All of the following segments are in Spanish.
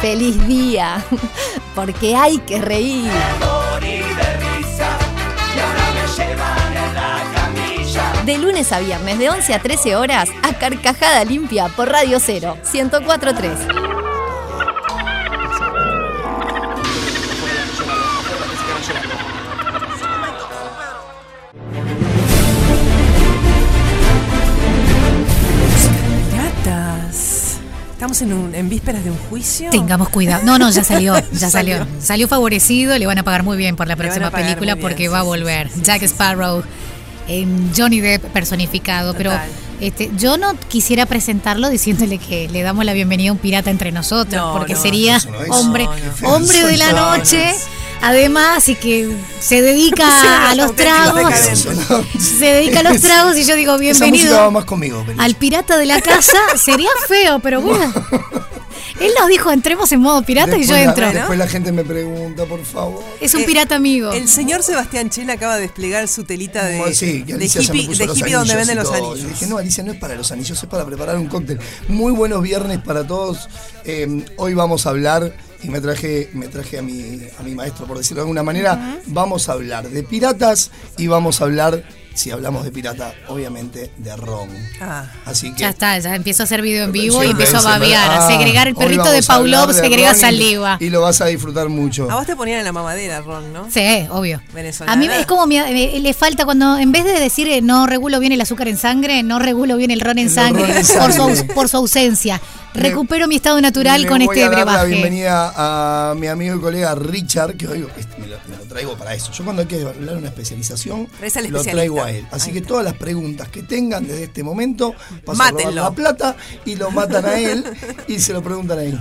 feliz día, porque hay que reír. De lunes a viernes, de 11 a 13 horas, a Carcajada Limpia por Radio 0, 1043. Estamos en, un- en vísperas de un juicio. Tengamos cuidado. No, no, ya salió, ya salió. Salió favorecido, le van a pagar muy bien por la Le próxima película bien, porque sí, va a volver. sí, Jack. Sparrow, en Johnny Depp personificado. Pero este, yo no quisiera presentarlo diciéndole que le damos la bienvenida a un pirata entre nosotros, No, porque no, sería no hombre, No, no. hombre de la No, no. noche. Además, y que se dedica Sí, a los tragos, se dedica a los tragos y yo digo bienvenido va más conmigo. Al pirata de la casa. Sería feo, pero bueno. Él nos dijo entremos en modo pirata y yo la- entro. Después la gente me pregunta, por favor. Es un Eh, pirata amigo. El señor Sebastián Chen acaba de desplegar su telita de, Bueno, sí, de hippie, de hippie donde anillos venden y los anillos. Yo dije, no, Alicia, no es para los anillos, es para preparar un cóctel. Muy buenos viernes para todos. Eh, hoy vamos a hablar, y me traje, me traje a, mi, a mi maestro, por decirlo de alguna manera, vamos a hablar de piratas y vamos a hablar, si hablamos de pirata, obviamente de ron. Ah. Así que... Ya está, ya empiezo a hacer video en vivo y empiezo a babear, ah, a segregar el hoy perrito de Paulov, segrega ron y- saliva. Y lo vas a disfrutar mucho. A vos te ponían en la mamadera, Ron, ¿no? Sí, obvio. Venezolana. A mí es como eh, le falta cuando, en vez de decir eh, no regulo bien el azúcar en sangre, no regulo bien el ron en El sangre, ron en por, su, por ausencia. Recupero mi estado natural Le con voy este a dar la bienvenida a mi amigo y colega Richard, que hoy este, me, lo, me lo traigo para eso. Yo cuando hay que hablar una especialización, lo traigo a él. Así Ahí que está. todas las preguntas que tengan desde este momento, paso a la plata y lo matan a él y se lo preguntan a él.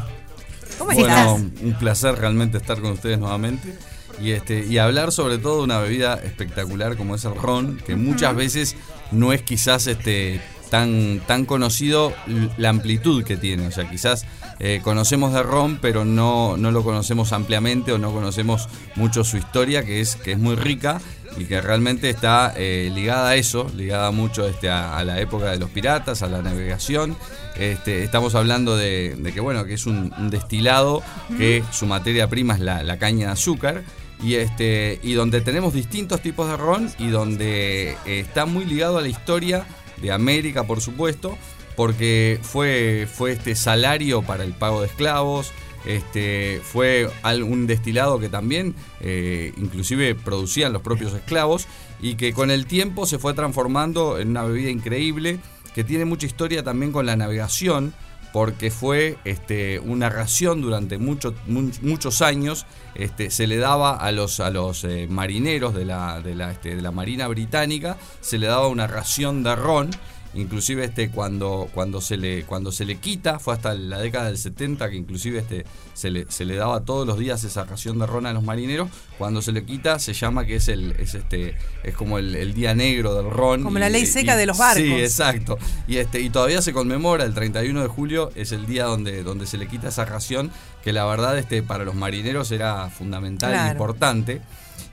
¿Cómo Sí, estás? Bueno, un placer realmente estar con ustedes nuevamente y este y hablar sobre todo de una bebida espectacular como es el ron, que muchas veces no es quizás este tan tan conocido la amplitud que tiene, o sea, quizás eh, conocemos de ron, pero no, no lo conocemos ampliamente o no conocemos mucho su historia, que es que es muy rica y que realmente está eh, ligada a eso, ligada mucho este, a, a la época de los piratas, a la navegación. Este, estamos hablando de, de que bueno, que es un, un destilado, que su materia prima es la, la caña de azúcar. Y, este, y donde tenemos distintos tipos de ron y donde eh, está muy ligado a la historia de América, por supuesto, porque fue, fue este salario para el pago de esclavos, este, fue un destilado que también eh, inclusive producían los propios esclavos y que con el tiempo se fue transformando en una bebida increíble que tiene mucha historia también con la navegación porque fue este, una ración durante mucho- mu- muchos años, este, se le daba a los, a los eh, marineros de la, de, la, este, de la Marina Británica, se le daba una ración de ron, inclusive este, cuando, cuando, se le, cuando se le quita, fue hasta la década del 70 que inclusive este, se, le, se le daba todos los días esa ración de ron a los marineros, cuando se le quita se llama que es, el, es, este, es como el, el día negro del ron. Como la ley seca de los barcos. Sí, exacto. Y, este, y todavía se conmemora el 31 de julio, es el día donde, donde se le quita esa ración, que la verdad este, para los marineros era fundamental Claro. e importante.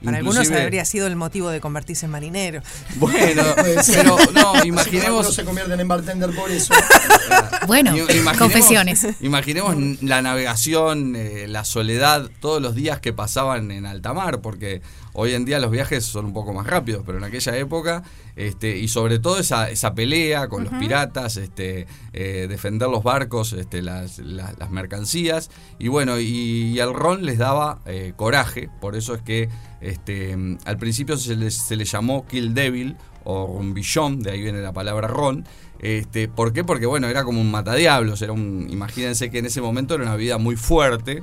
Para algunos habría sido el motivo de convertirse en marinero. Bueno, pero no, No imaginemos. se convierten en bartender por eso. Bueno, imaginemos- confesiones. Imaginemos la navegación, eh, la soledad, todos los días que pasaban en alta mar, porque hoy en día los viajes son un poco más rápidos, pero en aquella época, este, y sobre todo esa, esa pelea con los piratas, este, eh, defender los barcos, este, las, las- las mercancías, y bueno, y, y al ron les daba eh, coraje, por eso es que este, mm, al principio se le llamó Kill Devil o rumbillón, de ahí viene la palabra ron. Este, ¿Por qué? Porque bueno, era como un matadiablos, un, imagínense que en ese momento era una vida muy fuerte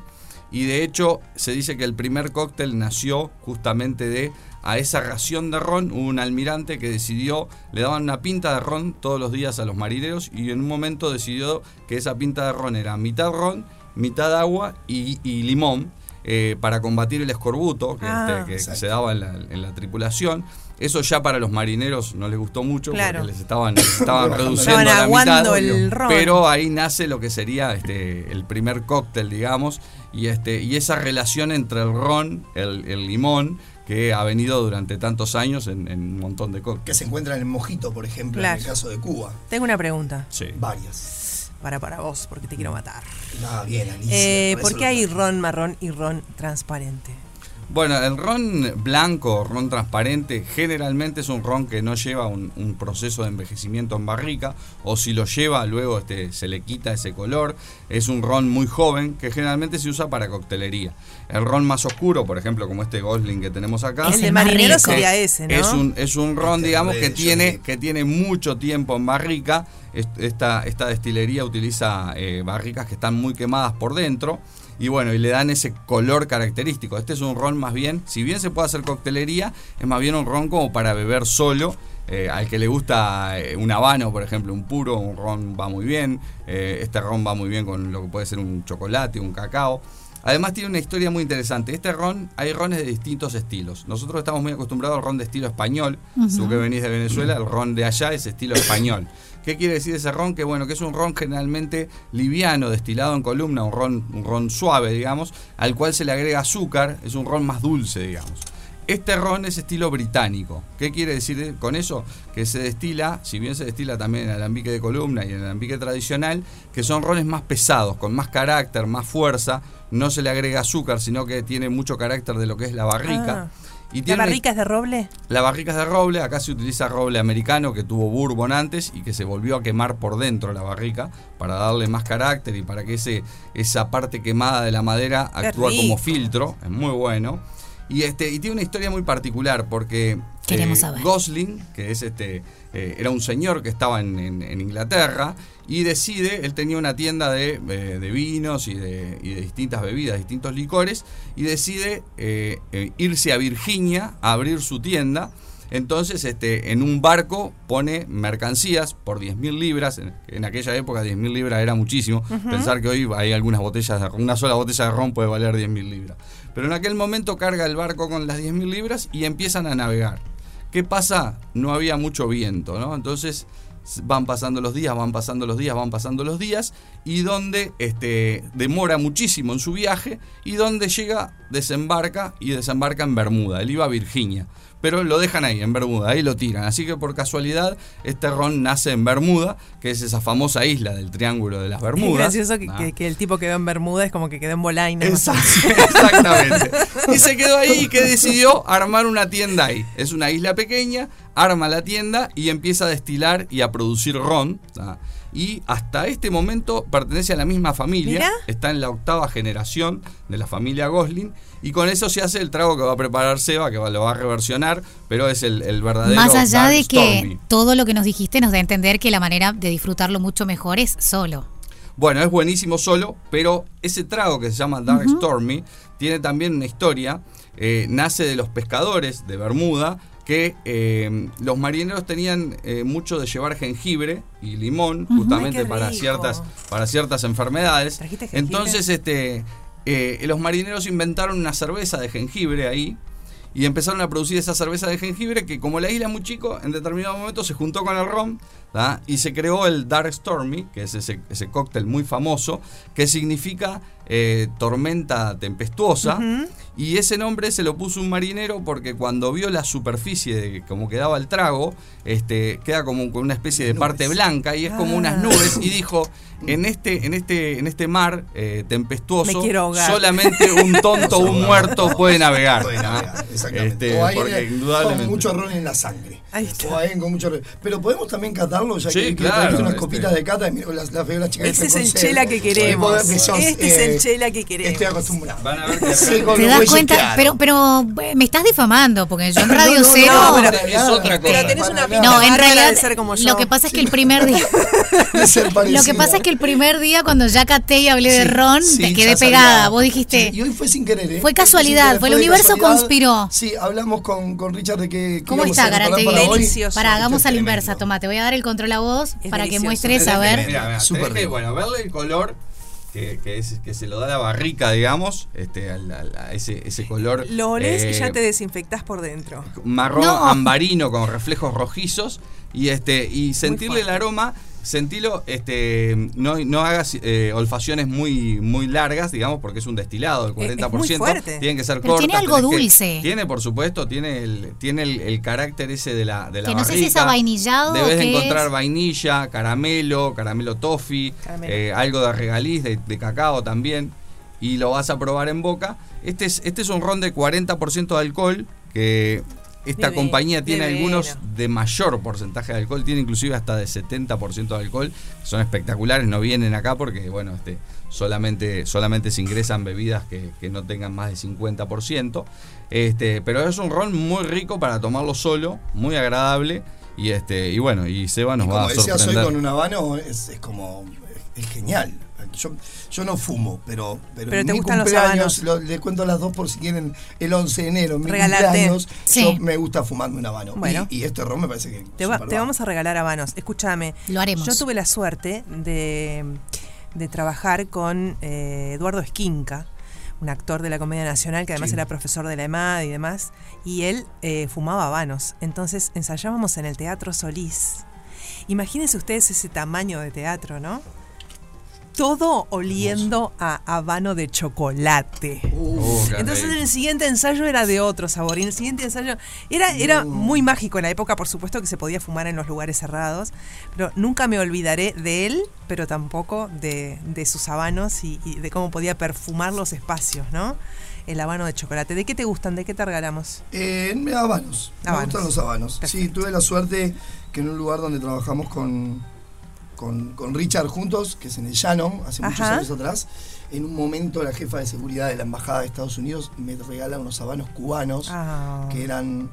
y de hecho se dice que el primer cóctel nació justamente de a esa ración de ron, un almirante que decidió, le daban una pinta de ron todos los días a los marineros y en un momento decidió que esa pinta de ron era mitad ron, mitad agua y limón eh, para combatir el escorbuto que, Ah. este, que- que se daba en la, en la tripulación. Eso ya para los marineros no les gustó mucho Claro. porque les estaban, les estaban reduciendo a la mitad. el ron. Pero ahí nace lo que sería este, el primer cóctel, digamos, y, este, y esa relación entre el ron, el, el limón, que ha venido durante tantos años en, en un montón de que cócteles. se encuentran en Mojito, por ejemplo, Claro. en el caso de Cuba. Tengo una pregunta. Sí. Varias. Para para vos, porque te quiero matar. No, bien, Alicia. Eh, por ¿Por eso qué hay ron marrón y ron transparente? Bueno, el ron blanco, ron transparente, generalmente es un ron que no lleva un, un proceso de envejecimiento en barrica, o si lo lleva, luego este, se le quita ese color. Es un ron muy joven que generalmente se usa para coctelería. El ron más oscuro, por ejemplo, como este Gosling que tenemos acá, Es el de marinero rico. sería ese, ¿no? es un, es un ron, Este digamos, que tiene, que tiene mucho tiempo en barrica. Est- Esta, esta destilería utiliza eh, barricas que están muy quemadas por dentro. Y bueno, y le dan ese color característico. Este es un ron más bien, si bien se puede hacer coctelería, es más bien un ron como para beber solo. Eh, al que le gusta eh, un habano, por ejemplo, un puro, un ron va muy bien. Eh, este ron va muy bien con lo que puede ser un chocolate, un cacao. Además tiene una historia muy interesante. Este ron, hay rones de distintos estilos. Nosotros estamos muy acostumbrados al ron de estilo español. Tú que venís de Venezuela, el ron de allá es estilo español. ¿Qué quiere decir ese ron? Que bueno, que es un ron generalmente liviano, destilado en columna, un ron, un ron suave, digamos, al cual se le agrega azúcar, es un ron más dulce, digamos. Este ron es estilo británico. ¿Qué quiere decir con eso? Que se destila, si bien se destila también en el alambique de columna y en el alambique tradicional, que son rones más pesados, con más carácter, más fuerza. No se le agrega azúcar, sino que tiene mucho carácter de lo que es la barrica. Ah. Y ¿La barrica es de roble? la barrica es de roble, acá se utiliza roble americano que tuvo bourbon antes y que se volvió a quemar por dentro la barrica para darle más carácter y para que ese, esa parte quemada de la madera Qué actúa como filtro, es muy bueno. Y este y tiene una historia muy particular porque Queremos saber. Gosling, que es este eh, era un señor que estaba en, en- en Inglaterra y decide, él tenía una tienda de, eh, de vinos y de, y de distintas bebidas, distintos licores, y decide eh, eh, irse a Virginia a abrir su tienda. Entonces, este, en un barco pone mercancías por 10.000 libras. En, en aquella época 10.000 libras era muchísimo. Pensar que hoy hay algunas botellas, de, una sola botella de ron puede valer 10.000 libras. Pero en aquel momento carga el barco con las 10.000 libras y empiezan a navegar. ¿Qué pasa? No había mucho viento, ¿no? Entonces van pasando los días, van pasando los días, van pasando los días, y donde este, demora muchísimo en su viaje, y donde llega, desembarca y desembarca en Bermuda. Él iba a Virginia, pero lo dejan ahí, en Bermuda, ahí lo tiran. Así que por casualidad, este ron nace en Bermuda, que es esa famosa isla del Triángulo de las Es Bermudas. gracioso que, Ah. que- que el tipo quedó en Bermuda es como que quedó en Bolaina. Exactamente. Y se quedó ahí y que decidió armar una tienda ahí. Es una isla pequeña, arma la tienda y empieza a destilar y a producir ron. Y hasta este momento pertenece a la misma familia. Está en la octava generación de la familia Gosling. Y con eso se hace el trago que va a preparar Seba, que va- lo va a reversionar, pero es el, el verdadero. Más allá Dark de que Stormy. todo lo que nos dijiste nos da a entender que la manera de disfrutarlo mucho mejor es solo. Bueno, es buenísimo solo, pero ese trago que se llama Dark Stormy tiene también una historia. Eh, nace de los pescadores de Bermuda, que eh, los marineros tenían eh, mucho de llevar jengibre y limón, justamente para ciertas, para ciertas enfermedades. Entonces, este, eh, los marineros inventaron una cerveza de jengibre ahí. Y empezaron a producir esa cerveza de jengibre que como la isla es muy chico, en determinado momento se juntó con el ron y se creó el Dark Stormy, que es ese, ese cóctel muy famoso, que significa eh, tormenta tempestuosa. Y ese nombre se lo puso un marinero porque cuando vio la superficie de cómo quedaba el trago, este, queda como con una especie de parte blanca y es como unas Ah. nubes. Y dijo, en este, en este, en este mar eh, tempestuoso, solamente un tonto o un muerto puede navegar. Puede ¿tá? navegar, exactamente. Este, o alguien porque con indudablemente. mucho ron en la sangre. Ahí está. O alguien con mucho ron. Pero podemos también ya Sí, que, claro, unas este. copitas de cata y mira, las, las veo las chicas Ese que es el chela que queremos. Este es el eh, chela que queremos. Estoy acostumbrado. Van a ver que Sí, con ¿Te das cuenta? Pero, pero eh, me estás difamando, porque yo en Radio No, no, no, Cero. no, pero- es otra Pero cosa. tenés Para una pinta No, en realidad de ser como yo. lo que pasa es que el primer día, lo que pasa es que el primer día cuando ya caté y hablé de ron, sí, te quedé pegada. Vos dijiste, y hoy fue sin querer, ¿eh? Fue casualidad, fue el universo conspiró. Sí, hablamos con, con Richard de que. ¿cómo está Garate? para hoy. Delicioso. Para, hagamos a la inversa, toma, te voy a dar el control a vos Es para que muestres, a ver. Mira, que, bueno, verle el color que, que, es, que se lo da la barrica, digamos, este, a ese, ese color. Lo olés y eh, ya te desinfectás por dentro. marrón No. ambarino con reflejos rojizos y este y sentirle el aroma sentilo, este, no, no hagas eh, olfaciones muy, muy largas, digamos, porque es un destilado, el Es- es 40%. muy fuerte. Tienen que ser Pero cortas. tiene algo que- dulce. tiene, por supuesto, tiene el, tiene el, el carácter ese de la, de la Que no sé si es avainillado o Debes encontrar es. vainilla, caramelo, caramelo toffee, Caramelo. eh, algo de regaliz, de, de cacao también. Y lo vas a probar en boca. Este es, este es un ron de 40% de alcohol que esta Divino, compañía tiene divino. algunos de mayor porcentaje de alcohol, tiene inclusive hasta de 70% de alcohol, son espectaculares, no vienen acá porque, bueno, este, solamente, solamente se ingresan bebidas que, que no tengan más de 50%, este, pero es un ron muy rico para tomarlo solo, muy agradable, y este y bueno, y Seba nos Y va como a decías hoy sorprender. con un habano, es, es como. Es genial. Yo, yo no fumo, pero, pero, Pero te mi gustan los cumpleaños, habanos. lo- les cuento a las dos por si quieren el 11 de enero, en mi Regalarte. cumpleaños, Sí. yo me gusta fumarme un habano. Bueno. Y, y este ron me parece que. Te, va- superva. te vamos a regalar habanos. Escúchame. Lo haremos. Yo tuve la suerte de, de trabajar con eh, Eduardo Esquinca, un actor de la Comedia Nacional que además Sí. era profesor de la EMAD y demás, y él eh, fumaba habanos. Entonces ensayábamos en el Teatro Solís. Imagínense ustedes ese tamaño de teatro, ¿no? Todo oliendo a habano de chocolate. Oh, Entonces el siguiente ensayo era de otro sabor. Y el siguiente ensayo era, era muy mágico en la época, por supuesto que se podía fumar en los lugares cerrados. Pero nunca me olvidaré de él, pero tampoco de, de sus habanos y, y de cómo podía perfumar los espacios, ¿no? El habano de chocolate. ¿De qué te gustan? ¿De qué te regalamos? Eh, me- habanos. Me Habanos. gustan los habanos. Sí, tuve la suerte que en un lugar donde trabajamos con, con, con Richard juntos, que es en el Llano, hace muchos años atrás, en un momento la jefa de seguridad de la Embajada de Estados Unidos me regala unos habanos cubanos Ah. que eran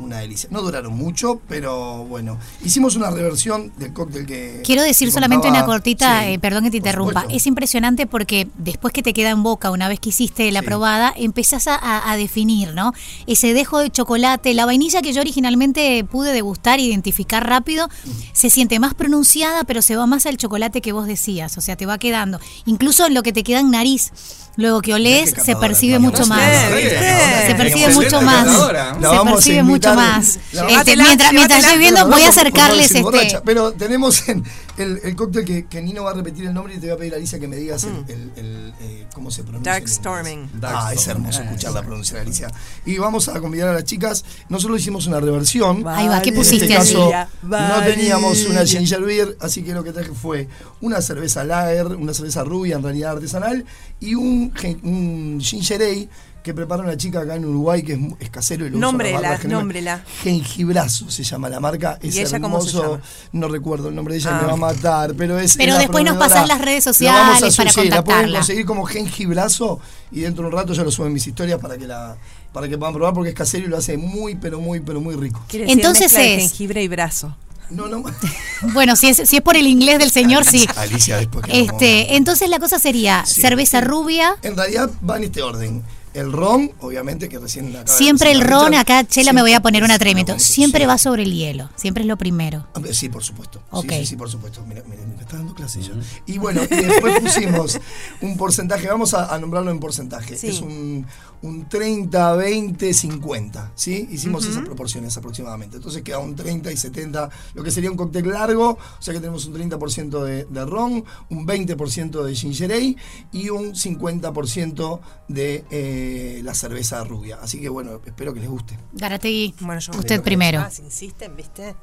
una delicia. No duraron mucho, pero bueno. Hicimos una reversión del cóctel que. Quiero decir que solamente contaba- una cortita, Sí, eh, perdón que te interrumpa. supuesto. Es impresionante porque después que te queda en boca, una vez que hiciste la Sí. probada, empezás a, a- a definir, ¿no? Ese dejo de chocolate, la vainilla que yo originalmente pude degustar, e identificar rápido, se siente más pronunciada, pero se va más al chocolate que vos decías, o sea, te va quedando. Incluso en lo que te queda en nariz, luego que olés, se percibe mucho más. Se percibe mucho más. Se percibe mucho más. Este, mientras, mientras estoy viendo, voy a acercarles este. borracha. Pero tenemos en el, el cóctel que, que Nino va a repetir el nombre y te voy a pedir, Alicia, que me digas el, el- el, eh, cómo se pronuncia. Dark en. Storming. Dark ah, es hermoso Ah, escuchar sí. la pronunciación de Alicia. Y vamos a convidar a las chicas. Nosotros hicimos una reversión. Ahí va, ¿qué En pusiste este caso, Valeria, no teníamos una ginger beer, así que lo que traje fue una cerveza lager, una cerveza rubia, en realidad artesanal, y un, un ginger ale que prepara una chica acá en Uruguay que es, es casero y lo usa Nómbrela, generalmente. nómbrela. Jengibrazo se llama la marca. Es ¿Y ella hermoso. cómo se llama? No recuerdo el nombre de ella, Ah. me va a matar, pero es. Pero después nos pasás las redes La vamos a sociales para sí, La pueden contactarla. conseguir como jengibrazo y dentro de un rato yo lo subo en mis historias para que la para que puedan probar porque es casero y lo hace muy, pero muy, pero muy rico. Decir Entonces es- jengibre y brazo. No, no. Bueno, si es, si es por el inglés del señor, sí. Alicia después que Este, entonces la cosa sería Sí. cerveza rubia. En realidad va en este orden. El ron, obviamente, que recién acaba de Siempre el ron, acá Chela me voy a poner un siempre atrevimiento. es- Siempre sí. va sobre el hielo. Siempre es lo primero. Sí, por supuesto. Ok. Sí, sí, sí, por supuesto. Mira, mira, me está dando clase ya. Y bueno, y después pusimos un porcentaje, vamos a, a nombrarlo en porcentaje. Sí. Es un, un 30, 20, 50. ¿Sí? Hicimos esas proporciones aproximadamente. Entonces queda un 30 y 70, lo que sería un cóctel largo. O sea que tenemos un 30% de, de ron, un 20% de ginger ale y un 50% de eh, la cerveza rubia. Así que bueno, espero que les guste. Garategui, Bueno, yo- usted primero. Ah, si insisten, ¿viste?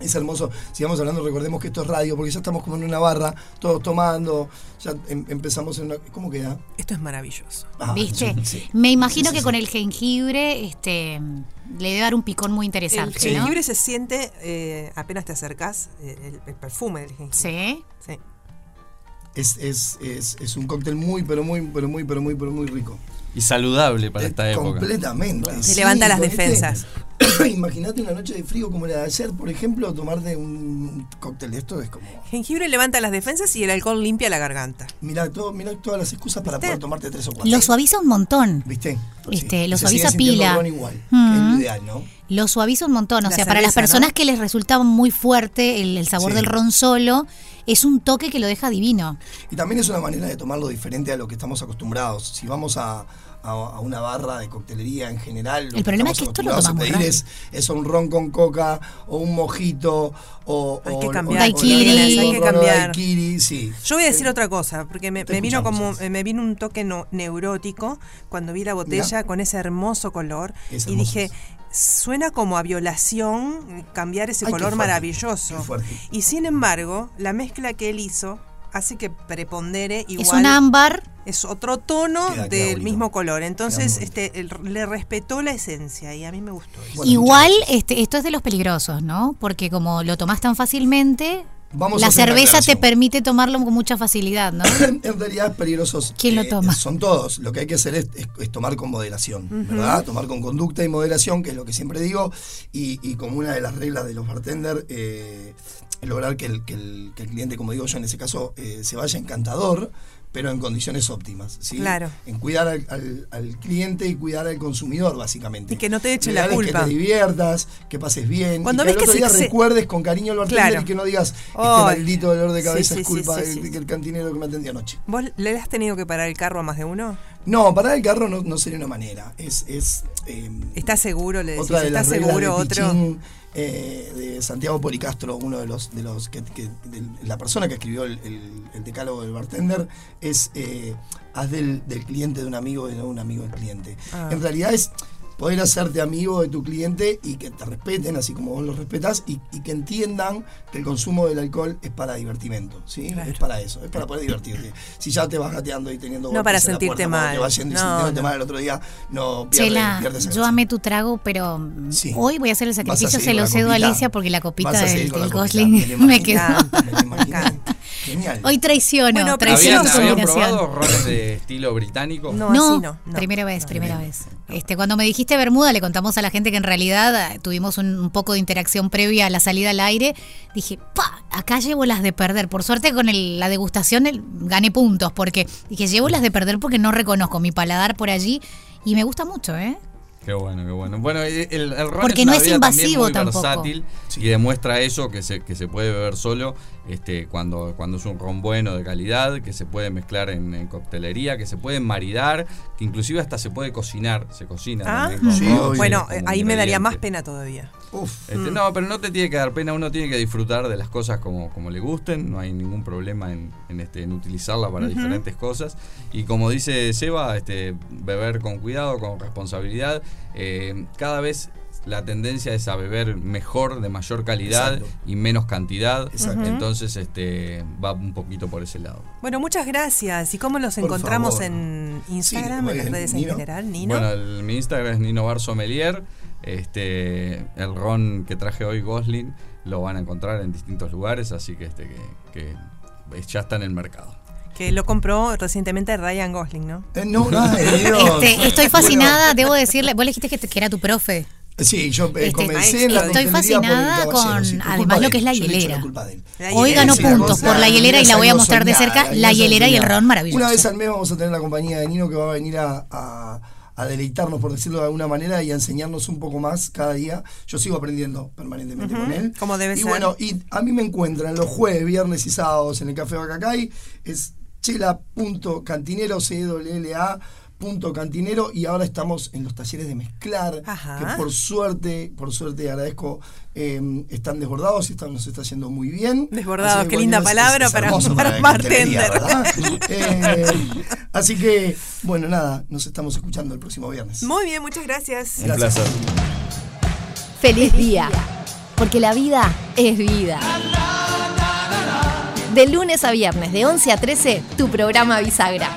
Es hermoso. Sigamos hablando, recordemos que esto es radio, porque ya estamos como en una barra, todos tomando, ya em- empezamos en una... ¿Cómo queda? Esto es maravilloso. Ah, ¿Viste? sí, sí. Me imagino Sí, sí, que sí. con el jengibre este, le debe dar un picón muy El interesante, ¿no? jengibre se siente eh, apenas te acercas, eh, el, el perfume del jengibre. Sí. Sí. Es, es, es, es un cóctel muy, pero muy, pero muy, pero muy, pero muy rico. Y saludable para esta Eh, época. Completamente. Te levanta las este- defensas. Imagínate una noche de frío como la de ayer, por ejemplo, tomarte un cóctel de esto es como... Jengibre levanta las defensas y el alcohol limpia la garganta. Mirá, todo, mirá todas las excusas para poder tomarte tres o cuatro. Lo suaviza un montón. ¿Viste? Este, lo se sigue suaviza pila. igual, que Mm. es lo ideal, ¿no? Lo suaviza un montón. O La sea, para las personas ¿no? que les resultaba muy fuerte el, el sabor Sí. del ron solo, es un toque que lo deja divino. Y también es una manera de tomarlo diferente a lo que estamos acostumbrados. Si vamos a, a- a una barra de coctelería en general, lo El problema es que esto lo tomamos pedir es, es un ron con coca o un mojito o, Hay que cambiar, o- o- hay que cambiar. daiquiri, sí. Yo voy a decir otra cosa, porque me, vino como eh, me vino un toque no- neurótico cuando vi la botella Mirá. con ese hermoso color Es y hermoso, dije suena como a violación cambiar ese Ay, color fuerte, maravilloso. Y sin embargo, la mezcla que él hizo hace que prepondere igual es un ámbar. es otro tono Queda- queda del bonito. mismo color. Entonces, este el- le respetó la esencia y a mí me gustó. Bueno, Igual, este, esto es de los peligrosos, ¿no? Porque como lo tomás tan fácilmente, Vamos la cerveza te permite tomarlo con mucha facilidad, ¿no? en realidad peligrosos ¿Quién lo eh, toma? son todos. Lo que hay que hacer es, es- es tomar con moderación, ¿verdad? Tomar con conducta y moderación, que es lo que siempre digo, y, y como una de las reglas de los bartenders, eh, lograr que el, que el- que el cliente, como digo yo en ese caso, eh, se vaya encantador, pero en condiciones óptimas. ¿sí? Claro. En cuidar al, al- al cliente y cuidar al consumidor, básicamente. Y que no te eche Lo la culpa. Que te diviertas, que pases bien. Cuando y que ves al otro que día se- recuerdes con cariño bartender Claro. y que no digas, este Ay. maldito dolor de cabeza sí, es culpa del del cantinero que me atendió anoche. ¿Vos le has tenido que parar el carro a más de uno? No, parar el carro no, no sería una manera. Es, es eh, ¿Estás seguro? Le decís, otra de ¿estás las seguro otro? Pichín, eh, de Santiago Policastro, uno de los de los que, que- de la persona que escribió el, el- el decálogo del bartender, es eh, haz del, del cliente de un amigo y no de un amigo del cliente. Ah. En realidad es poder hacerte amigo de tu cliente y que te respeten, así como vos lo respetas, y, y que entiendan que el consumo del alcohol es para divertimento, ¿sí? Claro. Es para eso, es para poder divertirte. Si ya te vas gateando y teniendo No para sentirte mal. Te vas yendo y No, sintiéndote no. mal el otro día, no pierdes, Chela, pierdes yo amé tu trago, pero Sí. hoy voy a hacer el sacrificio, se lo cedo a. Alicia porque la copita del, del Gosling me quedó. me. Genial. Hoy traiciono, Bueno, traiciono ¿Habían- ¿Habían probado rones de estilo británico? No, No, así no. no. primera vez, primera vez. Este, cuando me dijiste Bermuda, le contamos a la gente que en realidad eh, tuvimos un, un poco de interacción previa a la salida al aire. Dije, pa, acá llevo las de perder. Por suerte con el- la degustación el- gané puntos, porque dije, llevo las de perder porque no reconozco mi paladar por allí y me gusta mucho, ¿eh? Qué bueno, qué bueno. Bueno, el, el ron Porque es no es invasivo muy tampoco. versátil y demuestra eso que se, que se puede beber solo este, cuando, cuando es un ron bueno de calidad, que se puede mezclar en, en coctelería, que se puede maridar, que inclusive hasta se puede cocinar, se cocina Ah, también con Sí, ron, obvio. Bueno, eh, ahí me daría más pena todavía. Uf. Este, No, pero no te tiene que dar pena, uno tiene que disfrutar de las cosas como, como le gusten, no hay ningún problema en, en, este, en utilizarla para diferentes cosas. Y como dice Seba, este, beber con cuidado, con responsabilidad. Eh, cada vez la tendencia es a beber mejor, de mayor calidad Exacto. y menos cantidad. Exacto. Entonces este, va un poquito por ese lado. Bueno, muchas gracias. ¿Y cómo los Por encontramos favor. en Instagram, Sí, en las redes en general, Nino? Bueno, el, mi Instagram es Nino Bar Sommelier. Este, el ron que traje hoy, Gosling, lo van a encontrar en distintos lugares, así que, este, que, que ya está en el mercado. que lo compró recientemente Ryan Gosling, ¿no? Eh, no, Dios. Este, estoy fascinada, debo decirle, vos le dijiste que, te- que era tu profe. Sí, yo eh, Este, comencé en la estoy fascinada con, sí, además, lo que es la hielera. Hoy ganó puntos por la hielera y la voy a mostrar de cerca. La hielera y el ron maravilloso. Una vez al mes vamos a tener la compañía de Nino que va a venir a, a- a deleitarnos, por decirlo de alguna manera, y a enseñarnos un poco más cada día. Yo sigo aprendiendo permanentemente con él. como debe y ser. bueno, y a mí me encuentran los jueves, viernes y sábados en el Café Bacacay. Es chela.cantinero, C-W-L-A punto cantinero y ahora estamos en los talleres de mezclar Ajá. que por suerte por suerte agradezco eh, están desbordados y están, nos está yendo muy bien Desbordados, qué linda es- palabra para- para. Eh, así que bueno nada nos estamos escuchando el próximo viernes Muy bien, muchas gracias. Un placer. Feliz día, porque la vida es vida. De lunes a viernes, de 11 a 13, tu programa Bisagra.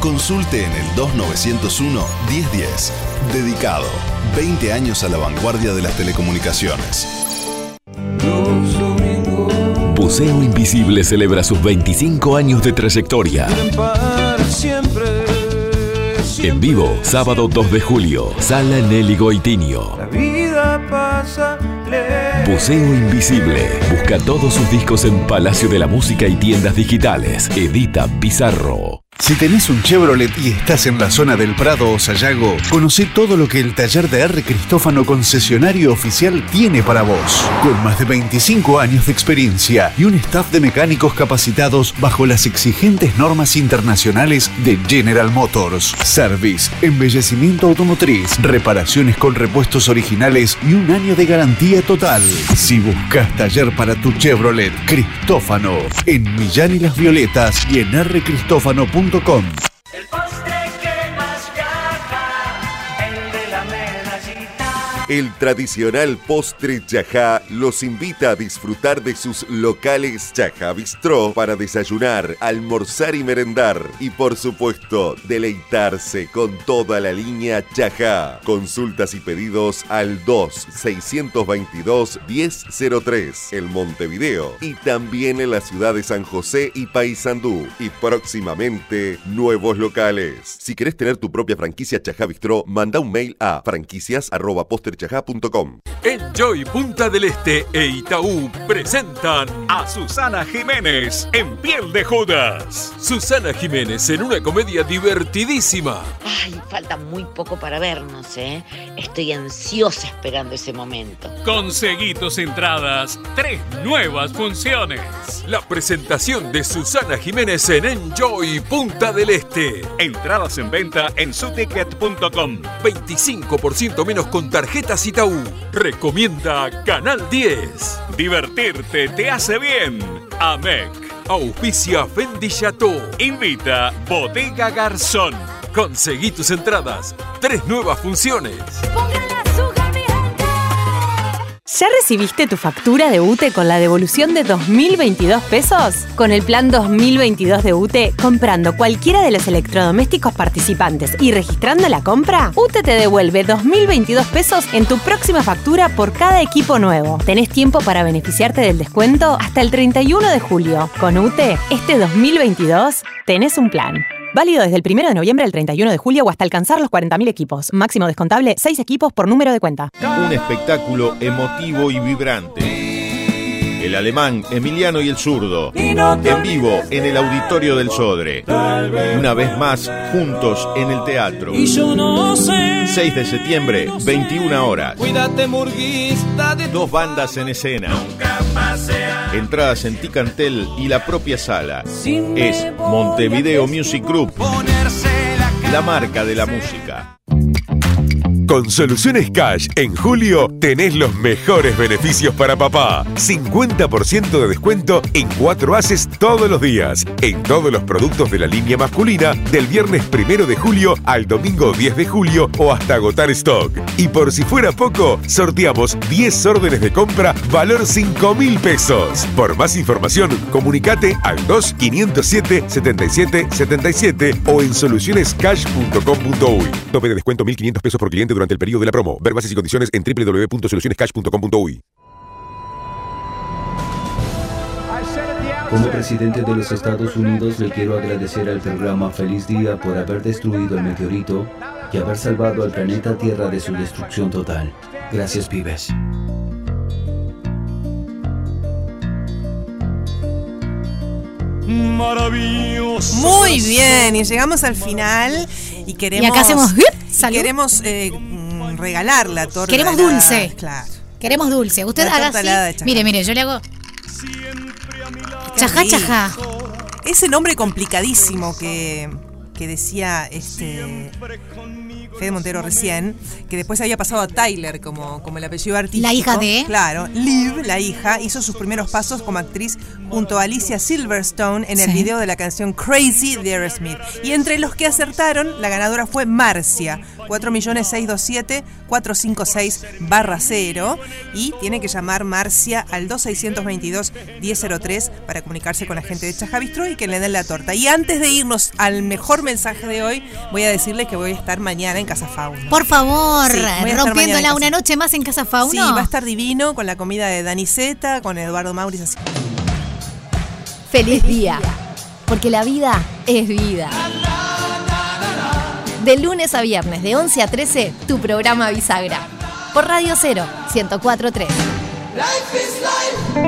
Consulte en el 2901 1010. Dedicado. 20 años a la vanguardia de las telecomunicaciones. Buceo Invisible celebra sus 25 años de trayectoria. En vivo, sábado 2 de julio, Sala Nelly Goitinho. Buceo Invisible. Busca todos sus discos en Palacio de la Música y tiendas digitales. Edita Bizarro. Si tenés un Chevrolet y estás en la zona del Prado o Sayago, conoce todo lo que el taller de R. Cristófano concesionario oficial tiene para vos. Con más de 25 años de experiencia y un staff de mecánicos capacitados bajo las exigentes normas internacionales de General Motors. Service, embellecimiento automotriz, reparaciones con repuestos originales y un año de garantía total. Si buscas taller para tu Chevrolet, Cristófano, en Millán y las Violetas y en rcristófano.com. El El tradicional postre Chajá los invita a disfrutar de sus locales Chajá Bistró para desayunar, almorzar y merendar. Y por supuesto, deleitarse con toda la línea Chajá. Consultas y pedidos al 2-622-1003 en Montevideo y también en la ciudad de San José y Paysandú. Y próximamente, nuevos locales. Si querés tener tu propia franquicia Chajá Bistró, manda un mail a Enjoy Punta del Este e Itaú presentan a Susana Jiménez en Piel de Judas. Susana Jiménez en una comedia divertidísima. Ay, falta muy poco para vernos, ¿eh? Estoy ansiosa esperando ese momento. Conseguí tus entradas. Tres nuevas funciones. La presentación de Susana Jiménez en Enjoy Punta del Este. Entradas en venta en suticket.com. 25% menos con Itaú. Recomienda Canal 10. Divertirte te hace bien. AMEC. Auspicia Fendi Chateau. Invita Bodega Garzón. Conseguí tus entradas. Tres nuevas funciones. ¿Ya recibiste tu factura de UTE con la devolución de 2022 pesos? Con el plan 2022 de UTE, comprando cualquiera de los electrodomésticos participantes y registrando la compra, UTE te devuelve 2022 pesos en tu próxima factura por cada equipo nuevo. Tenés tiempo para beneficiarte del descuento hasta el 31 de julio. Con UTE, este 2022 tenés un plan. Válido desde el 1 de noviembre al 31 de julio o hasta alcanzar los 40.000 equipos. Máximo descontable 6 equipos por número de cuenta. Un espectáculo emotivo y vibrante. El alemán, Emiliano y el zurdo. En vivo en el auditorio del Sodre. Una vez más, juntos en el teatro. 6 de septiembre, 21 horas. Dos bandas en escena. Entradas en Ticantel y la propia sala. Es Montevideo Music Group. La marca de la música. Con Soluciones Cash, en julio tenés los mejores beneficios para papá. 50% de descuento en cuatro haces todos los días. En todos los productos de la línea masculina, del viernes primero de julio al domingo 10 de julio o hasta agotar stock. Y por si fuera poco, sorteamos 10 órdenes de compra valor 5 mil pesos. Por más información, comunicate al 2-507-7777 o en solucionescash.com.uy. Tope de descuento 1.500 pesos por cliente durante el periodo de la promo. Ver bases y condiciones en www.solucionescash.com.uy. Como presidente de los Estados Unidos le quiero agradecer al programa Feliz Día por haber destruido el meteorito y haber salvado al planeta Tierra de su destrucción total. Gracias, pibes. Maravilloso. Muy bien, y llegamos al final y queremos. Y acá hacemos. y queremos eh, regalar la torta. Queremos dulce. Claro. Queremos dulce. Usted La haga así. Mire, mire, yo le hago. Chajá, chajá. Ese nombre complicadísimo que, que decía este Fede Montero recién, que después había pasado a Tyler como, como el apellido artístico. La hija de- Claro, Liv, la hija, hizo sus primeros pasos como actriz junto a Alicia Silverstone en el Sí. video de la canción Crazy de Aerosmith. Y entre los que acertaron, la ganadora fue Marcia, 4.627-456-0. Y tiene que llamar Marcia al 2622-1003 para comunicarse con la gente de Chajavistro y que le den la torta. Y antes de irnos al mejor mensaje de hoy, voy a decirles que voy a estar mañana en Casa Fauna. Por favor, sí, rompiéndola una noche más en Casa Fauna. Sí, va a estar divino con la comida de Daniceta, con Eduardo Mauriz. Así. Feliz día, porque la vida es vida. De lunes a viernes, de 11 a 13, tu programa Bisagra. Por Radio Cero, 1043. Life is life.